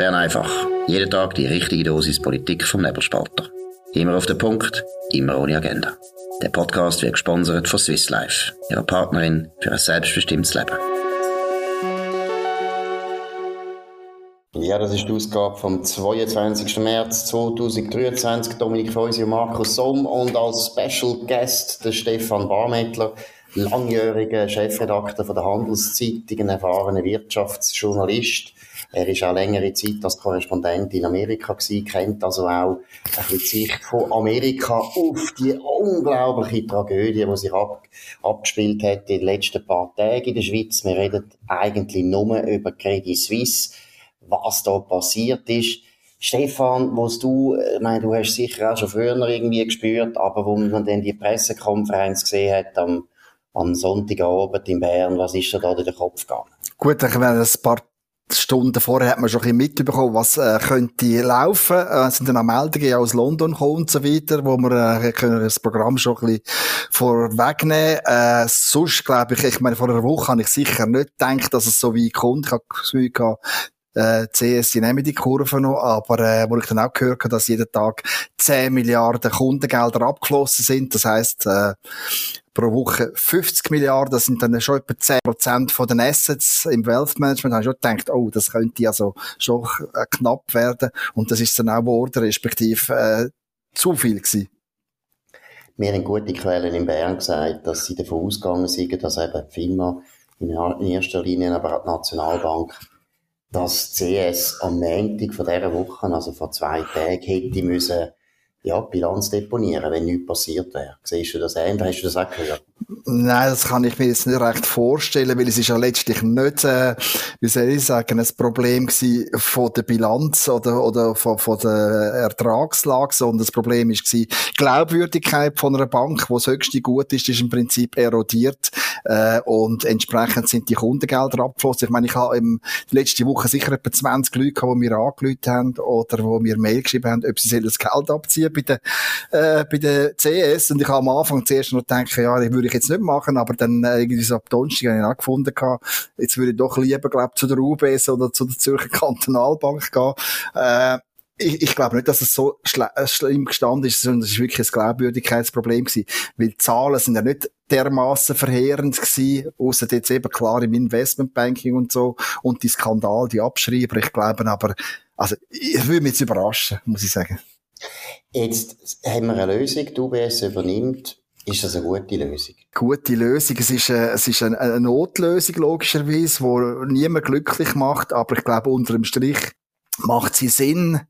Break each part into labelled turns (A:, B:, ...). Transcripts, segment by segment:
A: Bern einfach. Jeden Tag die richtige Dosis Politik vom Nebelspalter. Immer auf den Punkt, immer ohne Agenda. Der Podcast wird gesponsert von Swiss Life, ihrer Partnerin für ein selbstbestimmtes Leben.
B: Ja, das ist die Ausgabe vom 22. März 2023. Dominik Feusi und Markus Somm und als Special Guest der Stefan Barmettler, langjähriger Chefredakteur von der Handelszeitung, erfahrener Wirtschaftsjournalist. Er ist auch längere Zeit als Korrespondent in Amerika gewesen, kennt also auch ein bisschen die Sicht von Amerika auf die unglaubliche Tragödie, die sich ab, abgespielt hat in den letzten paar Tagen in der Schweiz. Wir reden eigentlich nur über Credit Suisse, was da passiert ist. Stefan, was du, ich meine, du hast sicher auch schon früher irgendwie gespürt, aber wo man dann die Pressekonferenz gesehen hat am, am Sonntagabend in Bern, was ist da durch den Kopf gegangen?
C: Gut, ich werde ein paar Stunden vorher hat man schon ein bisschen mitbekommen, was äh, könnte laufen. Äh, sind dann auch Meldungen aus London gekommen und so weiter, wo wir äh, können das Programm schon ein bisschen vorwegnehmen. Äh, sonst glaube ich, ich meine, vor einer Woche habe ich sicher nicht gedacht, dass es so weit kommt. Ich habe das äh, CS, die nehmen die Kurve noch, aber äh, wo ich dann auch gehört habe, dass jeden Tag 10 Milliarden Kundengelder abgeflossen sind, das heißt äh, pro Woche 50 Milliarden, das sind dann schon etwa 10 Prozent von den Assets. Im Wealth Management, habe ich schon gedacht, oh, das könnte also schon äh, knapp werden. Und das ist dann auch geworden, respektive äh, zu viel gewesen.
B: Mir haben gute Quellen in Bern gesagt, dass sie davon ausgegangen sind, dass eben die FINMA in erster Linie, aber auch die Nationalbank dass CS am Montag von dieser Woche, also vor zwei Tagen, hätte müssen, ja, Bilanz deponieren, wenn nichts passiert wäre. Siehst du das ähnlich? Hast du das auch gehört?
C: Nein, das kann ich mir jetzt nicht recht vorstellen, weil es ist ja letztlich nicht, äh, wie soll ich sagen, ein Problem gewesen von der Bilanz oder, oder von, von der Ertragslage, sondern das Problem ist gewesen, Glaubwürdigkeit von einer Bank, wo das höchste Gut ist, ist im Prinzip erodiert, äh, und entsprechend sind die Kundengelder abgeflossen. Ich meine, ich habe im, letzte Woche sicher etwa 20 Leute gehabt, die mir angerufen haben oder die mir Mail geschrieben haben, ob sie das Geld abziehen bei der, äh, bei der CS. Und ich habe am Anfang zuerst noch gedacht, ja, das würde ich jetzt nicht machen, aber dann äh, irgendwie so ab Donnerstag habe ich angefunden gehabt, jetzt würde ich doch lieber, glaube zu der UBS oder zu der Zürcher Kantonalbank gehen. Äh, ich, ich glaube nicht, dass es so äh, schlimm gestanden ist, sondern es ist wirklich ein Glaubwürdigkeitsproblem gewesen. Weil die Zahlen sind ja nicht dermaßen verheerend gewesen, außer jetzt eben klar im Investmentbanking und so und die Skandal, die Abschreiber. Ich glaube aber, also, ich würde mich jetzt überraschen, muss ich sagen.
B: Jetzt haben wir eine Lösung, die UBS übernimmt. Ist das eine gute Lösung?
C: Gute Lösung. Es ist, eine, es ist eine, Notlösung, logischerweise, die niemand glücklich macht, aber ich glaube, unter dem Strich macht sie Sinn.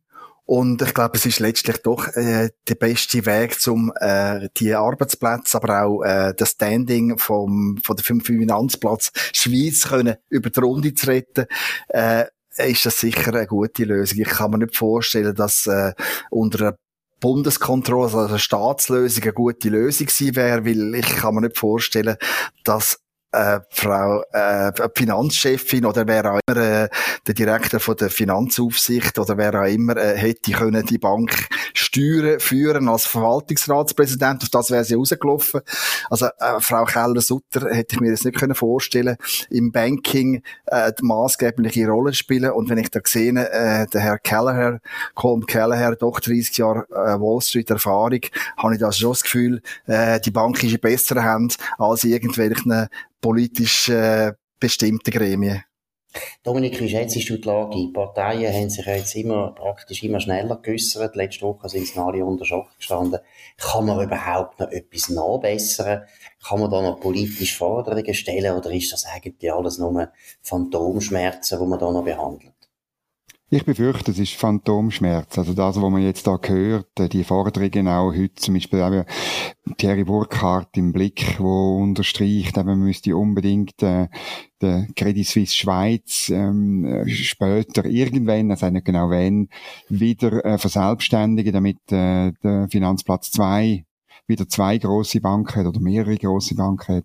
C: Und ich glaube, es ist letztlich doch äh, der beste Weg, um äh, die Arbeitsplätze, aber auch äh, das Standing vom, von der Finanzplatz Schweiz können über die Runde zu retten. Äh, ist das sicher eine gute Lösung. Ich kann mir nicht vorstellen, dass äh, unter einer Bundeskontrolle, also eine Staatslösung eine gute Lösung gewesen wäre, weil ich kann mir nicht vorstellen, dass äh, Frau äh, Finanzchefin oder wer auch immer äh, der Direktor von der Finanzaufsicht oder wer auch immer äh, hätte können die Bank steuern führen als Verwaltungsratspräsident. Auf das wäre sie rausgelaufen. Also äh, Frau Keller-Sutter hätte ich mir das nicht können vorstellen im Banking äh, die maßgebliche Rolle spielen. Und wenn ich da sehe äh, der Herr Kelleher Colm Kelleher doch 30 Jahre äh, Wall Street Erfahrung habe ich da schon das Gefühl äh, die Bank ist in besseren Händen als irgendwelchen politisch äh, bestimmten Gremien.
B: Dominik, wie schätzt du die Lage? Die Parteien haben sich ja jetzt immer, praktisch immer schneller geäussert. Letzte Woche sind sie alle unter Schock gestanden. Kann man überhaupt noch etwas nachbessern? Kann man da noch politische Forderungen stellen? Oder ist das eigentlich alles nur Phantomschmerzen, die man da noch behandelt?
D: Ich befürchte, es ist Phantomschmerz. Also das, was man jetzt da hört, äh, die Forderungen auch heute, zum Beispiel eben Thierry Burkhardt im Blick, wo unterstreicht, eben, man müsste unbedingt äh, der Credit Suisse Schweiz ähm, äh, später irgendwann, also nicht genau wenn, wieder äh, verselbstständigen, damit äh, der Finanzplatz 2 wieder zwei große Banken hat oder mehrere große Banken hat.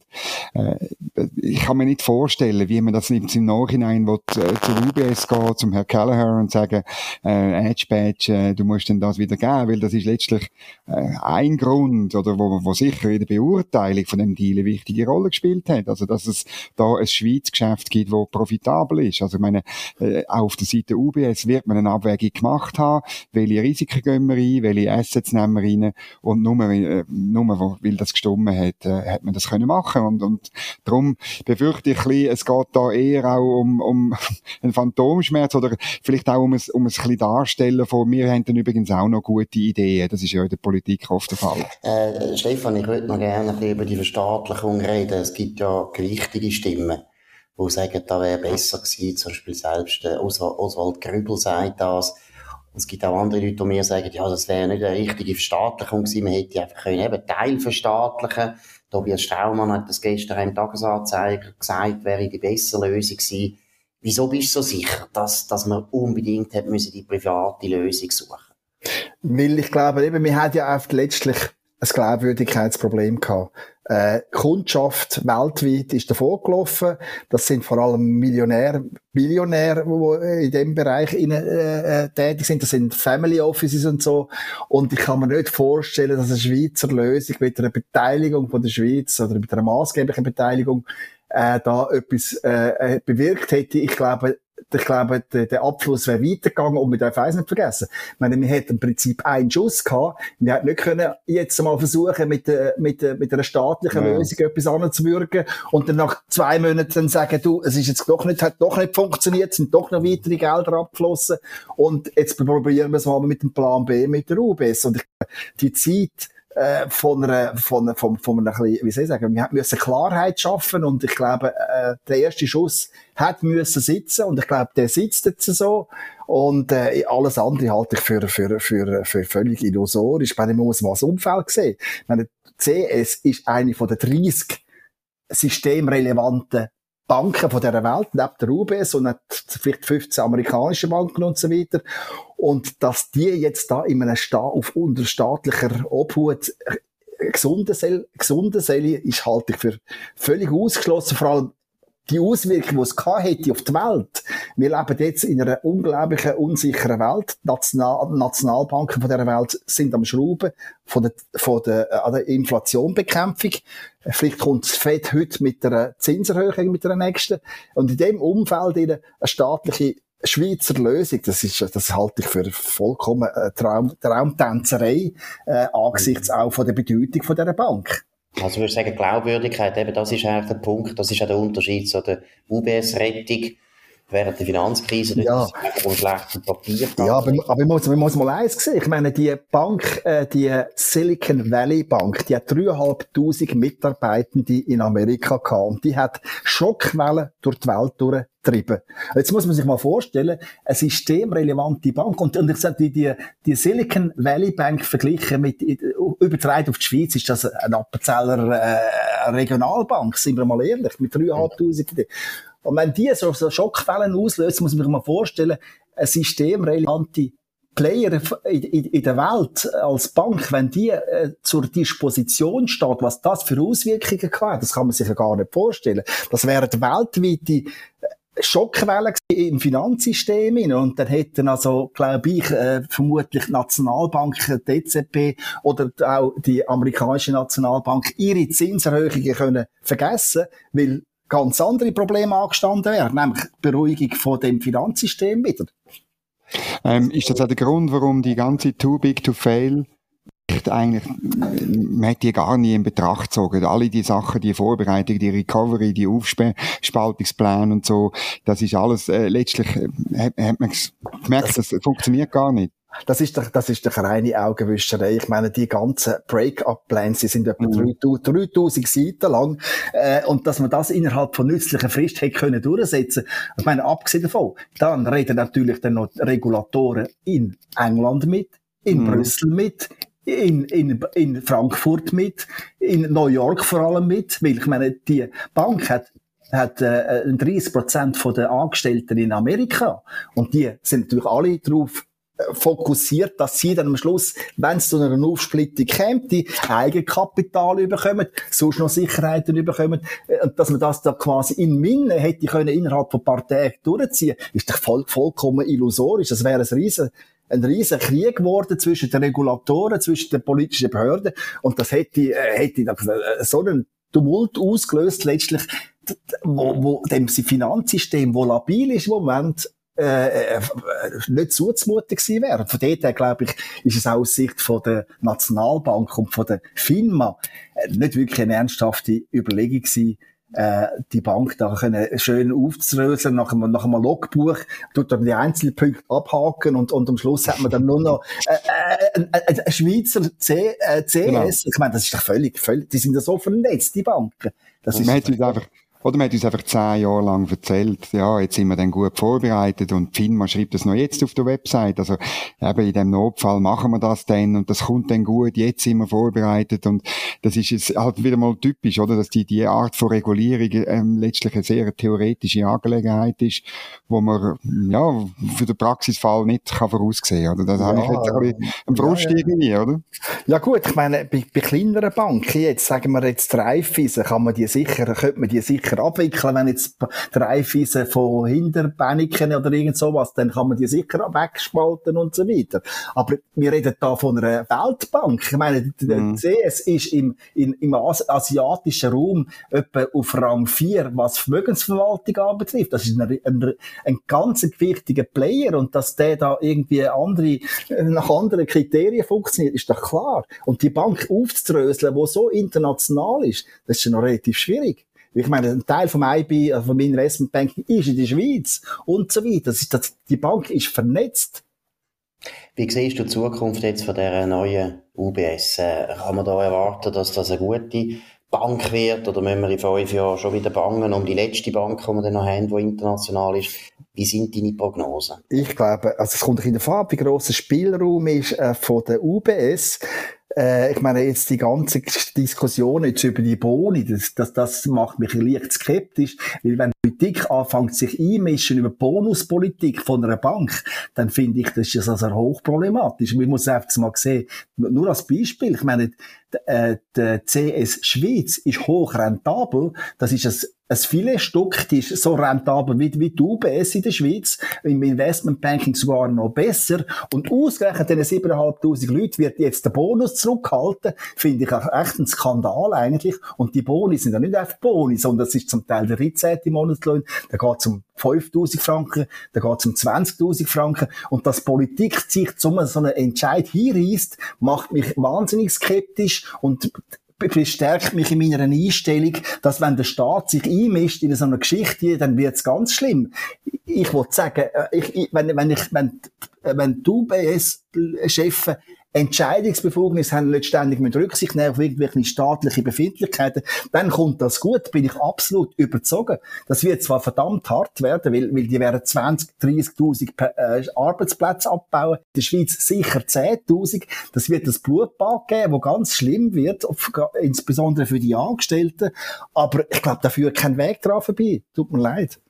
D: Äh, ich kann mir nicht vorstellen, wie man das jetzt im Nachhinein will, äh, zur UBS gehen, zum Herrn Callagher und sagen, äh, Edge Badge, äh, du musst denn das wieder geben, weil das ist letztlich äh, ein Grund, oder wo, wo sicher in der Beurteilung von dem Deal eine wichtige Rolle gespielt hat. Also, dass es da ein Schweiz-Geschäft gibt, wo profitabel ist. Also, ich meine, äh, auf der Seite UBS wird man eine Abwägung gemacht haben, welche Risiken gehen wir ein, welche Assets nehmen wir rein und nur, äh, nur weil das gestummen hat, äh, hat man das können machen und, und darum befürchte ich ein bisschen, es geht da eher auch um, um einen Phantomschmerz oder vielleicht auch um ein, um ein Darstellen von, wir haben dann übrigens auch noch gute Ideen, das ist ja in der Politik oft der Fall.
B: Äh, Stefan, ich würde noch gerne ein bisschen über die Verstaatlichung reden. Es gibt ja gewichtige Stimmen die sagen, da wäre besser gewesen. Zum Beispiel selbst äh, Oswald, Oswald Grübel sagt das. Und es gibt auch andere Leute, die mir sagen, ja, das wäre nicht eine richtige Verstaatlichung gewesen. Man hätte einfach können eben Teil verstaatlichen. Tobias Straumann hat das gestern im Tagesanzeiger gesagt, wäre die bessere Lösung gewesen. Wieso bist du so sicher, dass, dass man unbedingt hat müssen die private Lösung suchen?
C: Weil ich glaube, eben, wir haben ja oft letztlich ein Glaubwürdigkeitsproblem gehabt. Äh, Kundschaft weltweit ist davor gelaufen. Das sind vor allem Millionäre, Billionäre, die in dem Bereich in, äh, äh, tätig sind. Das sind Family Offices und so. Und ich kann mir nicht vorstellen, dass eine Schweizer Lösung mit einer Beteiligung von der Schweiz oder mit einer maßgeblichen Beteiligung äh, da etwas äh, äh bewirkt hätte. Ich glaube, ich glaube, der, der Abfluss wäre weitergegangen und wir dürfen eins nicht vergessen. Ich meine, wir hätten im Prinzip einen Schuss gehabt. Wir hätten nicht können jetzt mal versuchen, mit, mit, mit einer staatlichen ja. Lösung etwas anzuwürgen und dann nach zwei Monaten dann sagen, du, es ist jetzt doch nicht, hat doch nicht funktioniert, sind doch noch weitere Gelder abgeflossen und jetzt probieren wir es mal mit dem Plan B, mit der UBS. Und ich, die Zeit, äh, von einer, von, von, von einer, wie soll ich sagen, wir müssen Klarheit schaffen und ich glaube, äh, der erste Schuss hat müssen sitzen und ich glaube, der sitzt jetzt so und äh, alles andere halte ich für, für, für, für völlig illusorisch. Ich meine, man muss mal das Umfeld sehen. Ich meine, CS ist eine von den 30 systemrelevanten Banken von dieser Welt, neben der UBS und vielleicht 15 amerikanische Banken und so weiter. Und dass die jetzt da in einem Staat auf unterstaatlicher Obhut gesunde Selle, gesunde Selle ist halte ich für völlig ausgeschlossen, vor allem die Auswirkungen, die es hätte auf die Welt. Wir leben jetzt in einer unglaublichen, unsicheren Welt. Die National Nationalbanken von dieser Welt sind am Schrauben von der, von der, äh, an der Inflationbekämpfung. Vielleicht kommt das FED heute mit einer Zinserhöhung, mit der nächsten. Und in dem Umfeld eine staatliche Schweizer Lösung, das ist, das halte ich für vollkommen äh, Traum, Traumtänzerei, äh, angesichts auch von der Bedeutung von dieser Bank.
B: Also ich würde sagen, Glaubwürdigkeit, eben das ist eigentlich der Punkt, das ist auch der Unterschied zu der UBS-Rettung während der Finanzkrise,
C: ja.
B: um schlechten Papier.
C: Ja, aber, aber man, muss, man muss mal eins sehen. Ich meine, die Bank, äh, die Silicon Valley Bank, die hat dreieinhalbtausend Mitarbeitende in Amerika gehabt und die hat Schockwellen durch die Welt durchgetrieben. Jetzt muss man sich mal vorstellen, eine systemrelevante Bank und, und ich sage, die, die, die Silicon Valley Bank verglichen mit, übertragen auf die Schweiz, ist das eine Appenzeller äh, Regionalbank, sind wir mal ehrlich, mit dreieinhalbtausend. Und wenn die so, so Schockwellen auslösen, muss man sich mal vorstellen, ein systemrelevante Player in, in, in, der Welt als Bank, wenn die äh, zur Disposition steht, was das für Auswirkungen hat, das kann man sich ja gar nicht vorstellen. Das wären weltweite äh, Schockwellen im Finanzsystem und dann hätten also, glaube ich, äh, vermutlich Nationalbanken, DZB oder auch die amerikanische Nationalbank ihre Zinserhöhungen können vergessen, weil ganz andere Probleme angestanden wären, nämlich die Beruhigung von dem Finanzsystem wieder.
D: Ähm, ist das auch der Grund, warum die ganze Too Big to Fail eigentlich, man hat die gar nie in Betracht gezogen. Alle die Sachen, die Vorbereitung, die Recovery, die Aufspaltungsplan und so, das ist alles, äh, letztlich, äh, hat, man gemerkt, das funktioniert gar nicht.
C: Das ist doch, das ist doch reine Augenwischerei. Ich meine, die ganzen Break-up-Plans, die sind etwa mhm. 3000 Seiten lang. Äh, und dass man das innerhalb von nützlicher Frist hätte können durchsetzen. Ich meine, abgesehen davon, dann reden natürlich dann noch Regulatoren in England mit, in mhm. Brüssel mit, in, in, in Frankfurt mit, in New York vor allem mit, weil ich meine, die Bank hat hat äh, 30 Prozent der Angestellten in Amerika und die sind natürlich alle darauf fokussiert, dass sie dann am Schluss, wenn es zu einer Aufsplittung käme, die Eigenkapital überkommen, sonst noch Sicherheiten überkommen, äh, und dass man das da quasi in Minne hätte können innerhalb von Parteien durchziehen, ist doch voll, vollkommen illusorisch. Das wäre ein riesen ein riesen Krieg geworden zwischen den Regulatoren, zwischen den politischen Behörden und das hätte, äh, hätte so einen Tumult ausgelöst letztlich, wo, wo dem Finanzsystem, wo labil ist im Moment, äh, äh, nicht zuzumuten gewesen wäre. Von dort her, glaube ich, ist es auch aus Sicht von der Nationalbank und von der FINMA äh, nicht wirklich eine ernsthafte Überlegung gewesen, äh, die Bank da können schön aufzuröseln nach einem, nach einem Logbuch, tut dann die einzelnen Punkte abhaken und, und am Schluss hat man dann nur noch äh, äh, äh, ein Schweizer C, äh, CS. Genau. Ich meine, das ist doch völlig, völlig, die sind ja so vernetzt, die Banken. Das
D: ist man hat einfach oder man hat uns einfach zehn Jahre lang erzählt, ja, jetzt sind wir dann gut vorbereitet und FINMA schreibt das noch jetzt auf der Website. Also eben in dem Notfall machen wir das dann und das kommt dann gut, jetzt sind wir vorbereitet und das ist jetzt halt wieder mal typisch, oder, dass die, die Art von Regulierung ähm, letztlich eine sehr theoretische Angelegenheit ist, wo man, ja, für den Praxisfall nicht kann voraussehen, oder? Das ja, habe ich jetzt ein bisschen Frust ja. irgendwie, oder?
C: Ja gut, ich meine, bei, bei kleineren Banken, jetzt sagen wir jetzt Raiffeisen, kann man die sicher, könnte man die sicher sicher abwickeln. Wenn jetzt der Reifeisen von Hinterbännigen oder irgend sowas, dann kann man die sicher wegspalten und so weiter. Aber wir reden da von einer Weltbank. Ich meine, der mhm. CS ist im, in, im asiatischen Raum etwa auf Rang 4, was Vermögensverwaltung anbetrifft. Das ist ein, ein, ein ganz wichtiger Player und dass der da irgendwie andere, nach anderen Kriterien funktioniert, ist doch klar. Und die Bank aufzudröseln, die so international ist, das ist schon noch relativ schwierig. Ich meine, ein Teil vom IB, also vom Investmentbanking ist in der Schweiz und so weiter. Das ist, das, die Bank ist vernetzt.
B: Wie siehst du die Zukunft jetzt von dieser neuen UBS? Äh, kann man da erwarten, dass das eine gute Bank wird oder müssen wir in fünf Jahren schon wieder bangen um die letzte Bank, die wir dann noch haben, die international ist? Wie sind deine Prognosen?
C: Ich glaube, also es kommt in der Farbe, wie grosser Spielraum ist äh, von der UBS äh, ich meine, jetzt die ganze Diskussion jetzt über die Boni, das, das, das macht mich leicht skeptisch, weil wenn Politik anfängt, sich einmischen über Bonuspolitik von einer Bank, dann finde ich, das ist also hochproblematisch. Man muss einfach mal sehen, nur als Beispiel, ich meine, äh, der CS Schweiz ist hoch rentabel, das ist ein ein Filetstück, die ist so rentabel wie, wie die UBS in der Schweiz, im Investmentbanking sogar noch besser. Und ausgerechnet diesen 7'500 Leute wird jetzt der Bonus zurückhalten, finde ich auch echt ein Skandal eigentlich. Und die Boni sind ja nicht einfach Boni, sondern das ist zum Teil der 13. Monatslohn, der geht zum 5'000 Franken, der geht zum 20'000 Franken. Und dass Politik sich zu so einen Entscheid hinreißt, macht mich wahnsinnig skeptisch und bestärkt mich in meiner Einstellung, dass wenn der Staat sich einmischt in so eine Geschichte, dann wird's ganz schlimm. Ich wollte sagen, äh, ich, ich, wenn, wenn ich, wenn, wenn die UBS-Chefs Entscheidungsbefugnis haben letztendlich mit Rücksicht nehmen auf irgendwelche staatliche Befindlichkeiten, dann kommt das gut, bin ich absolut überzogen. Das wird zwar verdammt hart werden, weil, weil die werden 20, 30.000 äh, Arbeitsplätze abbauen, in der Schweiz sicher 10.000. Das wird das Blutbad geben, wo ganz schlimm wird, insbesondere für die Angestellten. Aber ich glaube, da führt kein Weg dran vorbei. Tut mir leid.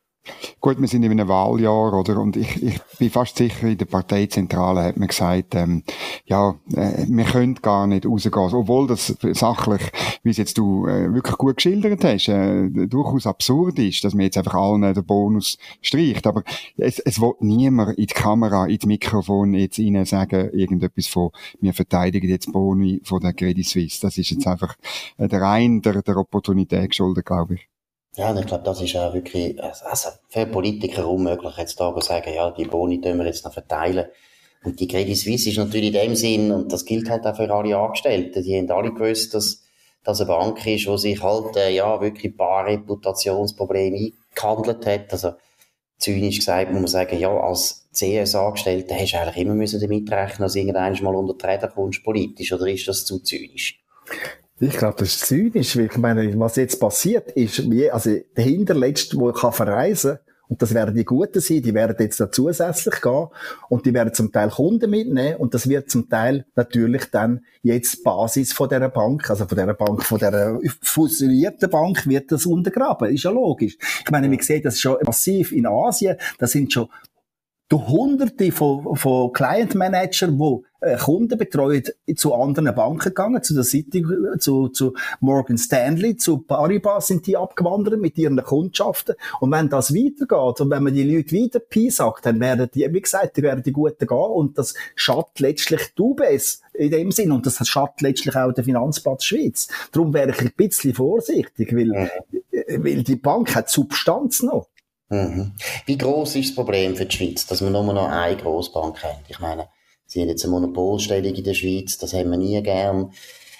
D: Gut, wir sind in einem Wahljahr, oder? Und ich, ich bin fast sicher, in der Parteizentrale hat man gesagt, ähm, ja, äh, wir können gar nicht rausgehen. Obwohl das sachlich, wie es jetzt du äh, wirklich gut geschildert hast, äh, durchaus absurd ist, dass man jetzt einfach allen den Bonus streicht. Aber es, es will niemand in die Kamera, in das Mikrofon jetzt ihnen sagen, irgendetwas von, wir verteidigen jetzt Boni von der Credit Suisse. Das ist jetzt einfach äh, der rein der, der Opportunität geschuldet, glaube ich.
B: Ja, und ich glaube, das ist auch wirklich, also für Politiker unmöglich, jetzt da zu sagen, ja, die Boni tun wir jetzt noch verteilen. Und die Credit Suisse ist natürlich in dem Sinn, und das gilt halt auch für alle Angestellten, die haben alle gewusst, dass das eine Bank ist, die sich halt, äh, ja, wirklich ein paar Reputationsprobleme eingehandelt hat. Also, zynisch gesagt, muss man sagen, ja, als CS-Angestellter hast du eigentlich immer müssen damit rechnen, dass irgendwann mal unter die Räder kommst, politisch, oder ist das zu zynisch?
C: Ich glaube, das ist zynisch, weil ich meine, was jetzt passiert ist, wie, also der Hinterletzte, der kann verreisen und das werden die Guten sein, die werden jetzt da zusätzlich gehen und die werden zum Teil Kunden mitnehmen und das wird zum Teil natürlich dann jetzt Basis von der Bank, also von der Bank, von der fusionierten Bank wird das untergraben, ist ja logisch. Ich meine, wir sehen das schon massiv in Asien, da sind schon du hunderte von, von Client Manager, die äh, Kunden betreuen, zu anderen Banken gegangen, zu der City, zu, zu Morgan Stanley, zu Paribas sind die abgewandert mit ihren Kundschaften. Und wenn das weitergeht und wenn man die Leute weiter sagt, dann werden die, wie gesagt, die werden die Guten gehen und das schadet letztlich die UBS in dem Sinn und das schadet letztlich auch den Finanzplatz Schweiz. Darum wäre ich ein bisschen vorsichtig, weil, mhm. weil die Bank hat Substanz noch.
B: Mhm. Wie groß ist das Problem für die Schweiz, dass wir nur noch eine Grossbank haben? Ich meine, sie haben jetzt eine Monopolstellung in der Schweiz, das haben wir nie gern.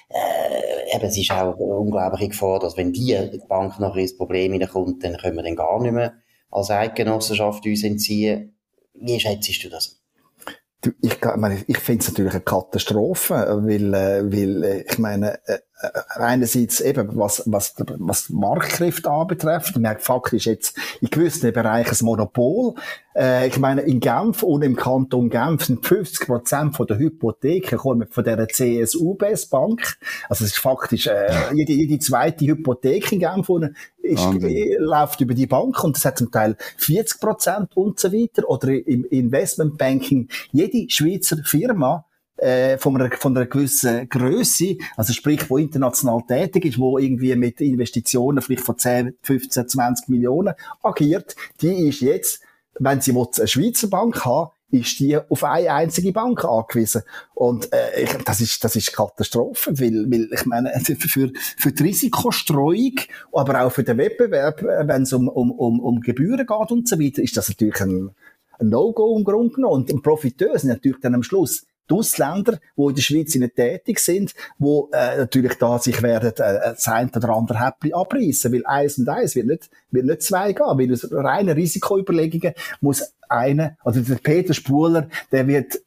B: Äh, eben, es ist auch eine unglaubliche Gefahr, dass wenn die Bank noch ins Problem hineinkommt, dann können wir dann gar nicht mehr als Eidgenossenschaft uns entziehen. Wie schätzt du das?
C: Ich, ich, ich finde es natürlich eine Katastrophe, weil, äh, weil äh, ich meine, äh, einerseits eben, was, was, was Marktkräfte anbetrifft, merkt faktisch jetzt in gewissen Bereichen das Monopol. Äh, ich meine, in Genf und im Kanton Genf sind 50 Prozent von der Hypotheken kommen von der CSU-Best Bank. Also es ist faktisch, äh, jede, jede zweite Hypothek in Genf ist, äh, läuft über die Bank und das hat zum Teil 40 Prozent und so weiter. Oder im Investmentbanking, jede Schweizer Firma äh, von, einer, von einer gewissen Größe, also sprich, wo international tätig ist, wo irgendwie mit Investitionen vielleicht von 10, 15, 20 Millionen agiert, die ist jetzt, wenn sie eine Schweizer Bank haben, ist die auf eine einzige Bank angewiesen. Und äh, ich, das ist das ist Katastrophe, weil, weil ich meine für für die Risikostreuung, aber auch für den Wettbewerb, wenn es um, um um um Gebühren geht und so weiter, ist das natürlich ein, ein No-Go im Grunde genommen. Und Profiteur sind natürlich dann am Schluss die Ausländer, die in der Schweiz nicht tätig sind, die äh, natürlich da sich werden äh, das eine oder andere Häppchen abreißen, weil eins und eins wird nicht, wird nicht zwei gehen, weil aus reinen Risikoüberlegungen muss einer, also der Peter Spuler, der wird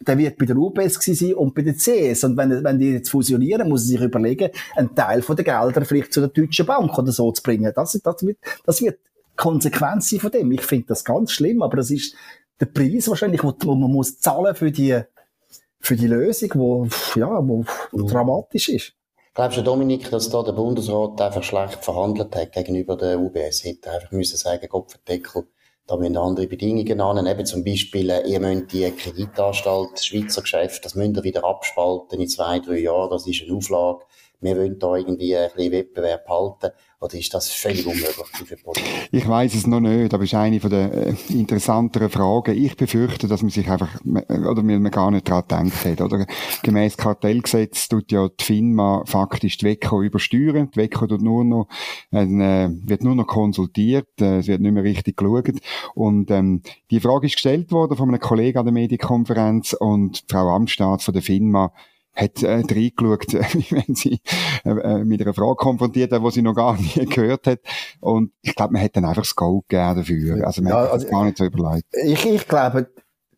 C: der wird bei der UBS sein und bei der CS. Und wenn, wenn die jetzt fusionieren, muss er sich überlegen, einen Teil von den Geldern vielleicht zu der Deutschen Bank oder so zu bringen. Das, das wird, das wird Konsequenz sein von dem. Ich finde das ganz schlimm, aber das ist der Preis wahrscheinlich, wo, wo man muss zahlen für die, für die Lösung, wo, ja, wo mhm. dramatisch ist.
B: Glaubst du, Dominik, dass da der Bundesrat einfach schlecht verhandelt hat gegenüber der UBS? Hätte einfach müssen sagen, Kopfendeckel, da müssen andere Bedingungen an. Eben zum Beispiel, äh, ihr müsst die Kreditanstalt, das Schweizer Geschäft, das müsst ihr wieder abspalten in zwei, drei Jahren. Das ist eine Auflage. Wir wollen da irgendwie ein bisschen Wettbewerb halten. Oder ist das völlig unmöglich für Politik?
D: Ich weiß es noch nicht, aber es ist eine von der äh, interessanteren Fragen. Ich befürchte, dass man sich einfach, oder man gar nicht daran gedacht hat. Oder gemäß Kartellgesetz tut ja die FINMA faktisch die WECO übersteuern. Die WECO tut nur noch, äh, wird nur noch konsultiert, äh, es wird nicht mehr richtig geschaut. Und ähm, die Frage ist gestellt worden von einem Kollegen an der Medienkonferenz und Frau Amstaat von der FINMA hat äh, reingeschaut, wenn sie äh, äh, mit einer Frage konfrontiert hat, die sie noch gar nie gehört hat. Und ich glaube, man hat dann einfach das Go gegeben dafür. Also man ja, hat also, gar nicht so überlegt.
C: Ich, ich glaube,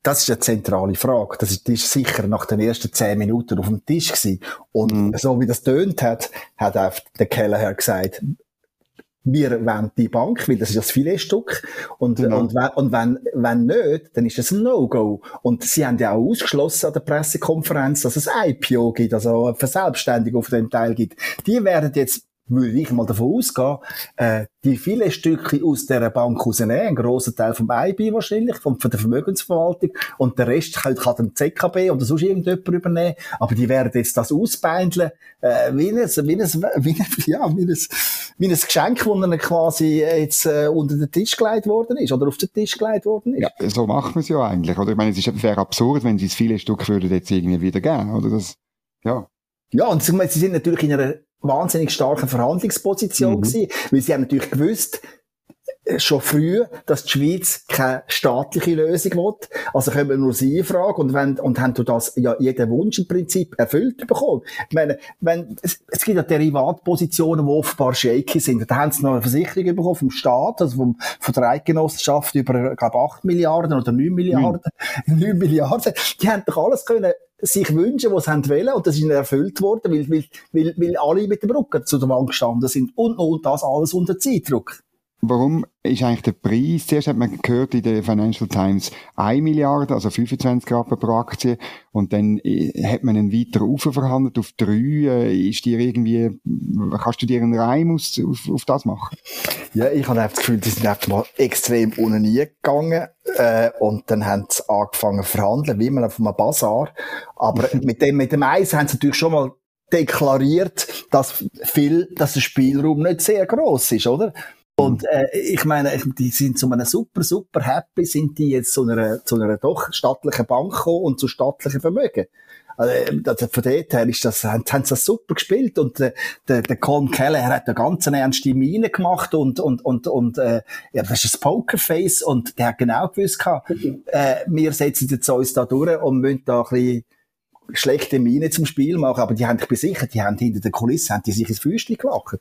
C: das ist eine zentrale Frage. Das ist, die ist sicher nach den ersten zehn Minuten auf dem Tisch gewesen. Und mm. so wie das tönt hat, hat auch der Kellerherr gesagt, wir wollen die Bank, weil das ist das Filetstück. Und, genau. und, wenn, und wenn, wenn nicht, dann ist das ein No-Go. Und sie haben ja auch ausgeschlossen an der Pressekonferenz, dass es IPO gibt, also eine Verselbstständigung auf dem Teil gibt. Die werden jetzt würde ich mal davon ausgehen, äh, die viele Stücke aus dieser Bank rausnehmen, ein grosser Teil vom IB wahrscheinlich, von, von der Vermögensverwaltung, und der Rest kann, kann der ZKB oder sonst irgendjemand übernehmen, aber die werden jetzt das ausbeindeln, äh, wie ein, wie ein, wie ein, ja, wie ein, wie ein Geschenk, das ihnen quasi jetzt äh, unter den Tisch gelegt worden ist, oder auf den Tisch gelegt worden ist.
D: Ja, so macht man es ja eigentlich, oder? Ich meine, es ist, wäre absurd, wenn sie es viele Stücke würden jetzt irgendwie wieder geben, oder? Das, ja.
C: Ja, und sie sind natürlich in einer wahnsinnig starken Verhandlungsposition mhm. gewesen, weil sie haben natürlich gewusst, äh, schon früh, dass die Schweiz keine staatliche Lösung will. Also können wir nur sie fragen und wenn, und haben du das ja jeden Wunsch im Prinzip erfüllt bekommen. Ich meine, wenn, es, es gibt ja Derivatpositionen, die offenbar shaky sind. Da haben sie noch eine Versicherung bekommen vom Staat, also vom, von der Eidgenossenschaft über, glaube 8 Milliarden oder 9 Milliarden. Mhm. 9 Milliarden. Die haben doch alles können sich wünschen, was sie haben wollen, und das ist ihnen erfüllt worden, weil, weil, weil, weil alle mit dem Rücken zu der Wand gestanden sind. Und, und das alles unter Zeitdruck.
D: Warum ist eigentlich der Preis, zuerst hat man gehört in der Financial Times 1 Milliarde, also 25 Rappen pro Aktie, und dann äh, hat man einen weiter verhandelt auf 3, äh, ist dir irgendwie, kannst du dir einen Reim aus, auf, auf das machen?
C: Ja, ich habe das Gefühl, die sind einfach mal extrem unten gegangen, äh, und dann haben sie angefangen zu verhandeln, wie man auf einem Bazar, aber mit dem, mit dem Eis haben sie natürlich schon mal deklariert, dass viel, dass der Spielraum nicht sehr groß ist, oder? Und äh, ich meine, die sind zu einem super, super happy, sind die jetzt zu einer, zu einer doch stattlichen Bank gekommen und zu stattlichen Vermögen. Also, von dort her ist das, haben, haben sie das super gespielt und äh, der, der Colm Keller hat eine ganz ernste Miene gemacht und, und, und, und äh, ja, das ist ein Pokerface und der hat genau gewusst, gehabt, äh, wir setzen jetzt uns da durch und müssen da ein bisschen schlechte Miene zum Spiel machen, aber die haben, ich bin sicher, die haben hinter der Kulisse, haben die sich ins Füßchen gelacht.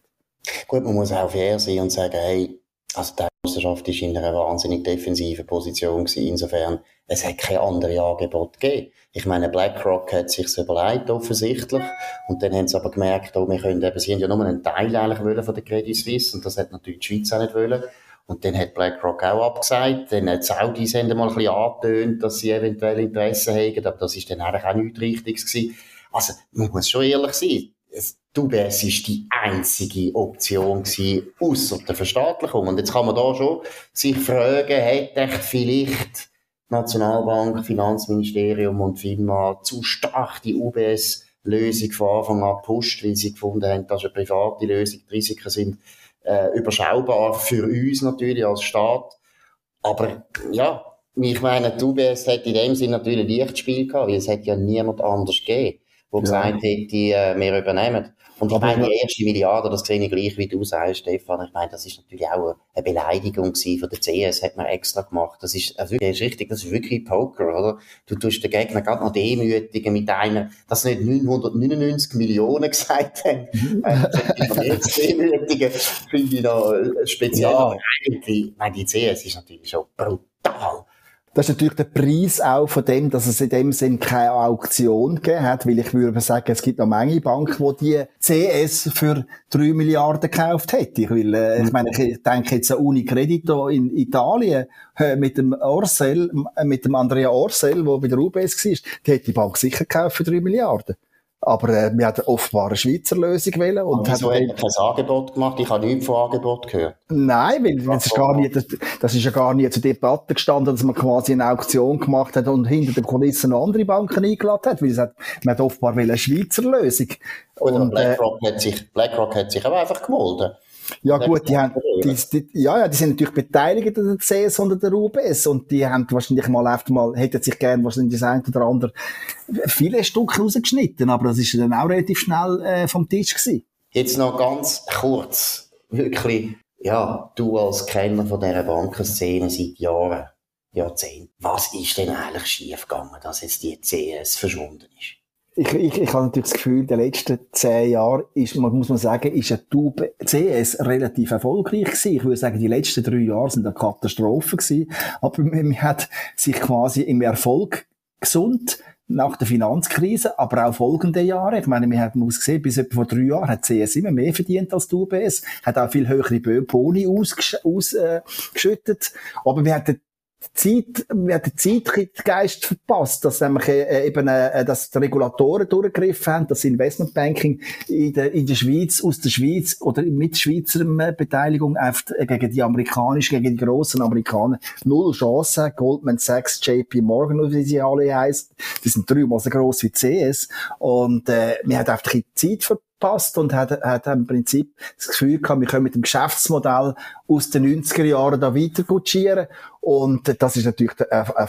B: Gut, man muss auch fair sein und sagen, hey, also die Meisterschaft war in einer wahnsinnig defensiven Position gewesen. Insofern, es hat keine andere Angebot gegeben. Ich meine, BlackRock hat sich's überlegt, offensichtlich. Und dann haben sie aber gemerkt, oh, wir können eben, sie haben ja nur einen Teil eigentlich wollen von der Credit Suisse. Und das hat natürlich die Schweiz auch nicht wollen. Und dann hat BlackRock auch abgesagt. Dann hat Saudis haben mal ein bisschen angetönt, dass sie eventuell Interesse haben. Aber das ist dann eigentlich auch nichts Richtiges gewesen. Also, man muss schon ehrlich sein. Du UBS ist die einzige Option gewesen, ausser der Verstaatlichung. Und jetzt kann man da schon sich fragen, hätte vielleicht Nationalbank, Finanzministerium und FINMA zu stark die UBS-Lösung von Anfang an gepusht, weil sie gefunden haben, das ist eine private Lösung, die Risiken sind äh, überschaubar für uns natürlich als Staat. Aber ja, ich meine, die UBS hat in dem Sinne natürlich ein Lichtspiel gehabt, weil es hätte ja niemand anders gegeben, der ja. gesagt hätte, äh, wir übernehmen. Und ich meine, die erste Milliarde, das sehe ich gleich, wie du sagst, Stefan. Ich meine, das ist natürlich auch eine Beleidigung von der CS, hat man extra gemacht. Das ist, also das ist richtig, das ist wirklich Poker, oder? Du tust den Gegner gerade noch demütigen mit einer, dass nicht 999 Millionen gesagt haben. Mhm. Äh, jetzt demütigen, finde ich noch äh, speziell. Ja. Eigentlich, ich meine, die CS ist natürlich schon brutal.
C: Das ist natürlich der Preis auch von dem, dass es in dem Sinn keine Auktion gegeben hat, weil ich würde sagen, es gibt noch Menge Banken, die die CS für drei Milliarden gekauft hätte. Ich will, äh, ich meine, ich denke jetzt an Unicredito in Italien, äh, mit dem Orsel, äh, mit dem Andrea Orsel, der bei der UBS war, die hätte die Bank sicher gekauft für drei Milliarden. Aber äh, wir haben offenbar eine Schweizer Lösung wählen. Und
B: wieso hat man kein Angebot gemacht? Ich habe nichts von Angebot gehört.
C: Nein, weil das ist, gar nie, das, das ist ja gar nie zur Debatte gestanden, dass man quasi eine Auktion gemacht hat und hinter den Kulissen noch andere Banken eingeladen hat, weil es hat, man hat offenbar eine Schweizer Lösung.
B: Oder und, BlackRock, äh, hat sich, BlackRock hat sich aber einfach gemolden.
C: Ja gut, die haben, die, die, ja, ja, die sind natürlich beteiligt an der CS und der UBS und die haben wahrscheinlich mal öfter mal, hätten sich gern wahrscheinlich das eine oder andere viele Stücke rausgeschnitten, aber das ist dann auch relativ schnell äh, vom Tisch gewesen.
B: Jetzt noch ganz kurz, wirklich, ja, du als Kenner von dieser Bankenszene seit Jahren, Jahrzehnten, was ist denn eigentlich schiefgegangen, dass jetzt die CS verschwunden ist?
C: Ich, ich, ich habe natürlich das Gefühl, in den letzten zehn Jahren ist, muss man sagen, ist eine Tube CS relativ erfolgreich gewesen. Ich würde sagen, die letzten drei Jahre sind eine Katastrophe gewesen. Aber man hat sich quasi im Erfolg gesund nach der Finanzkrise, aber auch folgende Jahre. Ich meine, wir haben gesehen, bis etwa vor drei Jahren hat CS immer mehr verdient als die UBS, hat auch viel höhere Boni ausgeschüttet, aus, aber wir hatten Zeit, haben den Zeitgeist verpasst, dass nämlich äh, eben, äh, dass die Regulatoren durchgegriffen haben, dass Investmentbanking in der, in der Schweiz, aus der Schweiz oder mit Schweizer äh, Beteiligung äh, gegen die amerikanischen, gegen die grossen Amerikaner null Chancen. Goldman Sachs, JP Morgan, wie sie alle heißen, die sind dreimal so gross wie CS. Und äh, wir haben einfach die Zeit verpasst passt und hat, hat im Prinzip das Gefühl gehabt, wir können mit dem Geschäftsmodell aus den 90er Jahren da weiter kutschieren. Und das ist natürlich, äh, äh,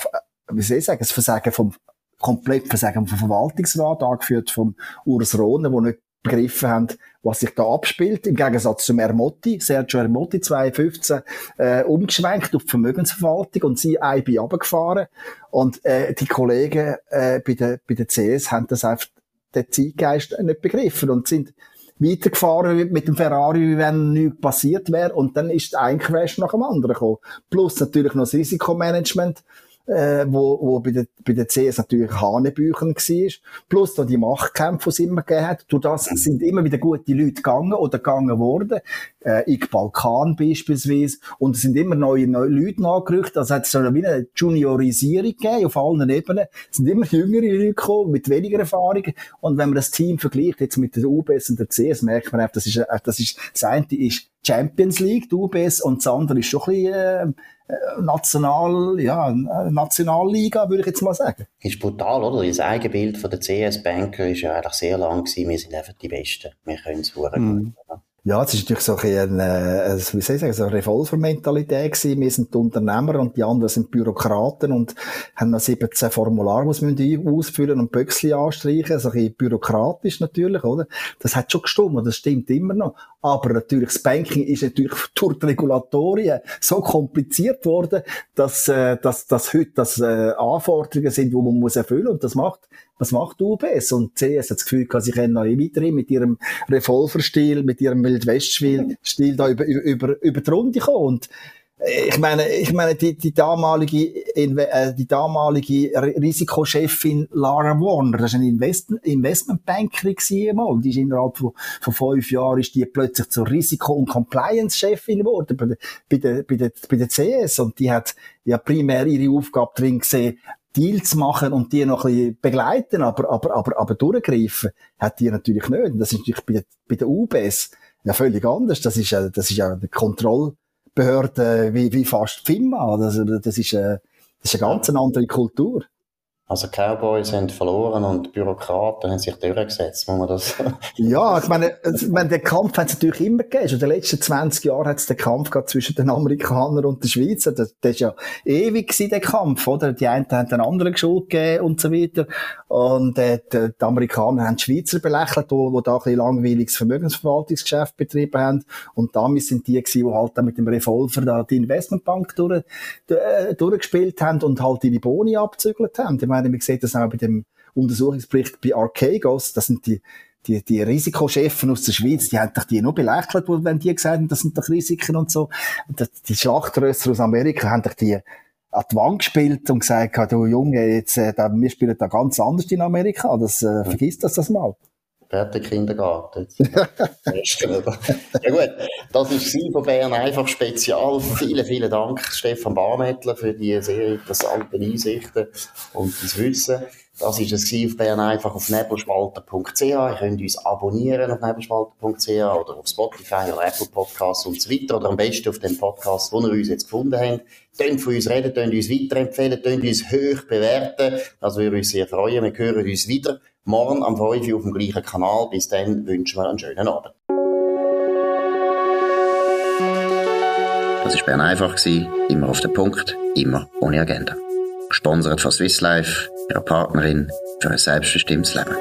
C: wie soll ich sagen, das Versagen vom, komplett Versagen vom Verwaltungsrat, angeführt vom Urs Rohner, wo nicht begriffen haben, was sich da abspielt. Im Gegensatz zum Ermotti, Sergio Ermotti 2015, äh, umgeschwenkt auf die Vermögensverwaltung und sie IB runtergefahren. Und äh, die Kollegen äh, bei der, bei der CS haben das einfach den Zeitgeist nicht begriffen und sind weitergefahren mit dem Ferrari, wie wenn nichts passiert wäre. Und dann ist ein Crash nach dem anderen gekommen. Plus natürlich noch das Risikomanagement. Äh, wo, wo bei der, bei der CS natürlich Hanebüchen war. Plus da die Machtkämpfe, die es immer gegeben hat. Durch das sind immer wieder gute Leute gegangen oder gegangen worden. Äh, in Balkan beispielsweise. Und es sind immer neue, neue Leute nachgerückt. Also hat es so wie eine Juniorisierung gegeben auf allen Ebenen. Es sind immer jüngere Leute gekommen, mit weniger Erfahrung. Und wenn man das Team vergleicht jetzt mit der UBS und der CS, merkt man einfach, das ist, äh, das ist, das eine ist Champions League, die UBS, und das andere ist schon ein bisschen, äh, National, ja, Nationalliga, würde ich jetzt mal sagen.
B: Ist brutal, oder? Das Eigenbild von der CS Banker ist ja eigentlich sehr lang gewesen. Wir sind einfach die Besten. Wir können es mhm.
C: Ja, es ist natürlich so ein, äh, wie soll ich sagen, so eine Revolver-Mentalität gewesen. Wir sind die Unternehmer und die anderen sind Bürokraten und haben noch 17 Formulare, die sie ausfüllen und Böckchen anstreichen. So ein bisschen bürokratisch natürlich, oder? Das hat schon gestimmt, das stimmt immer noch. Aber natürlich, das Banking ist natürlich durch die Regulatorien so kompliziert worden, dass, äh, dass, dass heute das äh, Anforderungen sind, die man muss erfüllen und das macht was macht UBS? Und CS hat das Gefühl, sie können noch weiterhin mit ihrem Revolverstil, mit ihrem Wildwest-Stil da über, über, über die Runde kommen. Und äh, ich meine, ich meine, die, die damalige, äh, die damalige Risikochefin Lara Warner, das war eine Invest Investmentbankerin mal. Die ist innerhalb von, von fünf Jahren ist die plötzlich zur Risiko- und Compliance-Chefin geworden bei der, bei der, bei der, bei der CS. Und die hat ja primär ihre Aufgabe drin gesehen, Deals machen und die noch ein bisschen begleiten, aber, aber, aber, aber durchgreifen, hat die natürlich nicht. Und das ist natürlich bei, bei der UBS ja völlig anders. Das ist, ja, das ist ja eine Kontrollbehörde wie, wie fast FIMA. Das, das ist, äh, das ist eine ganz andere Kultur.
B: Also Cowboys haben verloren und Bürokraten haben sich durchgesetzt, muss man das
C: Ja, ich meine, ich meine, den Kampf hat es natürlich immer gegeben. Schon in den letzten 20 Jahren hat es den Kampf zwischen den Amerikanern und den Schweizern. Das, das ist ja ewig gewesen, der Kampf, oder? Die einen haben den anderen Schuld gegeben und so weiter. Und äh, die, die Amerikaner haben die Schweizer belächelt, die, die da ein bisschen langweiliges Vermögensverwaltungsgeschäft betrieben haben. Und damit sind die gewesen, die halt dann mit dem Revolver da die Investmentbank durch, äh, durchgespielt haben und halt ihre Boni abzügelt haben. Ich meine, meine, man sieht das auch bei dem Untersuchungsbericht bei Archegos, das sind die, die, die Risikochefen aus der Schweiz, die haben doch die nur belächelt, wenn die gesagt haben, das sind doch Risiken und so. Die Schlachtrösser aus Amerika haben doch die an die Wand gespielt und gesagt, du Junge, jetzt, äh, wir spielen da ganz anders in Amerika, das, äh, vergiss das das mal.
B: Fertig Kindergarten. ja gut, das war von Bern einfach Spezial. Vielen, vielen Dank, Stefan Barmettler, für die sehr interessanten Einsichten und das Wissen. Das war es auf Bern einfach auf nebelspalter.ch. Ihr könnt uns abonnieren auf nebelspalter.ch oder auf Spotify oder Apple Podcasts und so weiter. Oder am besten auf dem Podcast, wo ihr uns jetzt gefunden habt. Tönt von uns reden, tönt uns weiterempfehlen, tönt uns hoch bewerten. Das würde uns sehr freuen. Wir hören uns wieder morgen am 5 Uhr auf dem gleichen Kanal. Bis dann wünschen wir einen schönen Abend.
A: Das war Bern einfach, immer auf den Punkt, immer ohne Agenda. Gesponsert von Swiss Life, ihrer Partnerin für ein selbstbestimmtes Leben.